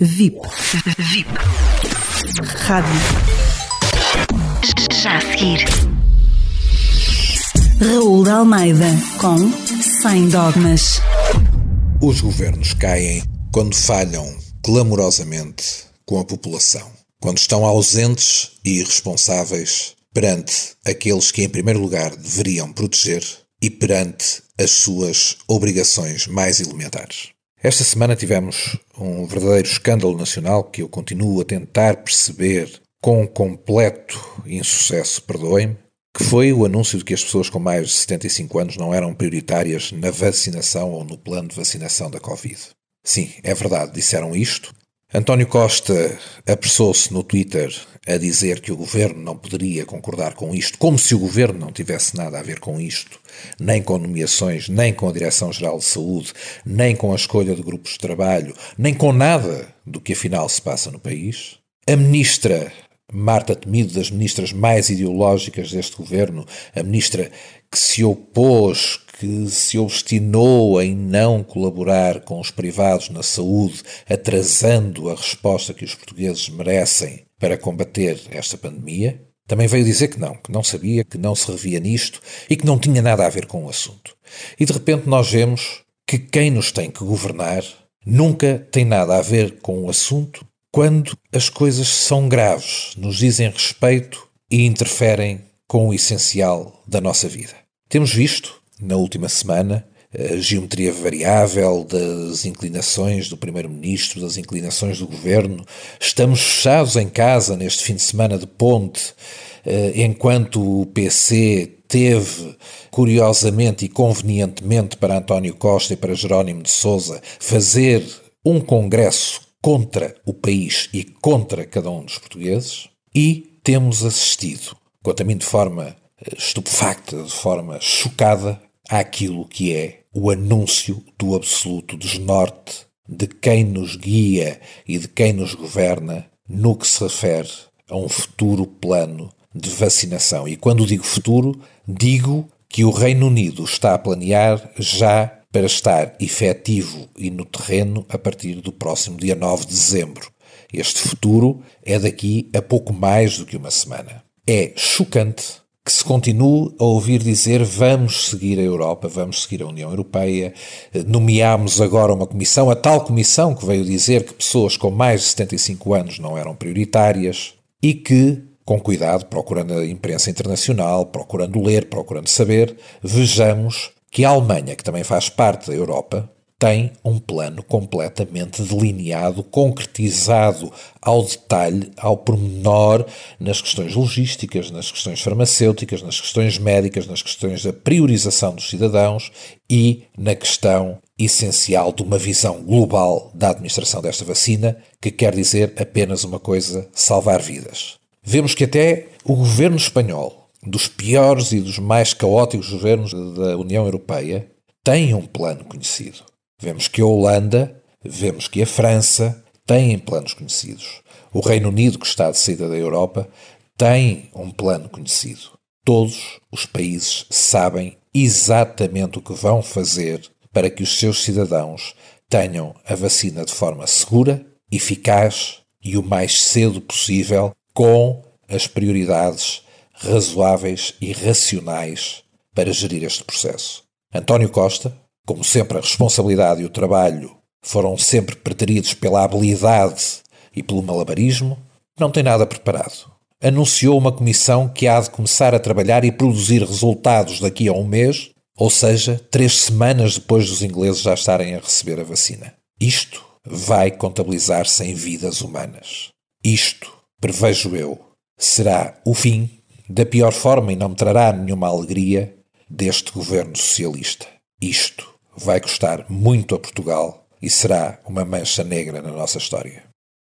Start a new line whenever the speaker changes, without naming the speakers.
VIP. VIP. Rádio.
Já a seguir.
Raul de Almeida com Sem Dogmas.
Os governos caem quando falham clamorosamente com a população, quando estão ausentes e irresponsáveis perante aqueles que, em primeiro lugar, deveriam proteger e perante as suas obrigações mais elementares. Esta semana tivemos um verdadeiro escândalo nacional que eu continuo a tentar perceber com completo insucesso, perdoem-me, que foi o anúncio de que as pessoas com mais de 75 anos não eram prioritárias na vacinação ou no plano de vacinação da Covid. Sim, é verdade, disseram isto, António Costa apressou-se no Twitter a dizer que o governo não poderia concordar com isto, como se o governo não tivesse nada a ver com isto, nem com nomeações, nem com a Direção-Geral de Saúde, nem com a escolha de grupos de trabalho, nem com nada do que afinal se passa no país. A ministra Marta Temido, das ministras mais ideológicas deste governo, a ministra que se opôs, que se obstinou em não colaborar com os privados na saúde, atrasando a resposta que os portugueses merecem para combater esta pandemia, também veio dizer que não, que não sabia, que não se revia nisto e que não tinha nada a ver com o assunto. E de repente nós vemos que quem nos tem que governar nunca tem nada a ver com o assunto quando as coisas são graves, nos dizem respeito e interferem com o essencial da nossa vida. Temos visto na última semana, a geometria variável das inclinações do Primeiro-Ministro, das inclinações do Governo. Estamos fechados em casa neste fim de semana de ponte, eh, enquanto o PC teve, curiosamente e convenientemente para António Costa e para Jerónimo de Sousa, fazer um congresso contra o país e contra cada um dos portugueses, e temos assistido, quanto a mim de forma estupefacta, de forma chocada, àquilo que é o anúncio do absoluto desnorte de quem nos guia e de quem nos governa no que se refere a um futuro plano de vacinação. E quando digo futuro, digo que o Reino Unido está a planear já para estar efetivo e no terreno a partir do próximo dia 9 de dezembro. Este futuro é daqui a pouco mais do que uma semana. É chocante que se continue a ouvir dizer vamos seguir a Europa, vamos seguir a União Europeia, nomeámos agora uma comissão, a tal comissão que veio dizer que pessoas com mais de 75 anos não eram prioritárias e que, com cuidado, procurando a imprensa internacional, procurando ler, procurando saber, vejamos que a Alemanha, que também faz parte da Europa, tem um plano completamente delineado, concretizado ao detalhe, ao pormenor, nas questões logísticas, nas questões farmacêuticas, nas questões médicas, nas questões da priorização dos cidadãos e na questão essencial de uma visão global da administração desta vacina, que quer dizer apenas uma coisa: salvar vidas. Vemos que até o governo espanhol, dos piores e dos mais caóticos governos da União Europeia, tem um plano conhecido. Vemos que a Holanda, vemos que a França têm planos conhecidos. O Reino Unido, que está de saída da Europa, tem um plano conhecido. Todos os países sabem exatamente o que vão fazer para que os seus cidadãos tenham a vacina de forma segura, eficaz e o mais cedo possível, com as prioridades razoáveis e racionais para gerir este processo. António Costa, como sempre, a responsabilidade e o trabalho foram sempre preteridos pela habilidade e pelo malabarismo, não tem nada preparado. Anunciou uma comissão que há de começar a trabalhar e produzir resultados daqui a um mês, ou seja, três semanas depois dos ingleses já estarem a receber a vacina. Isto vai contabilizar-se em vidas humanas. Isto, prevejo eu, será o fim, da pior forma e não me trará nenhuma alegria, deste governo socialista. Isto vai custar muito a Portugal e será uma mancha negra na nossa história.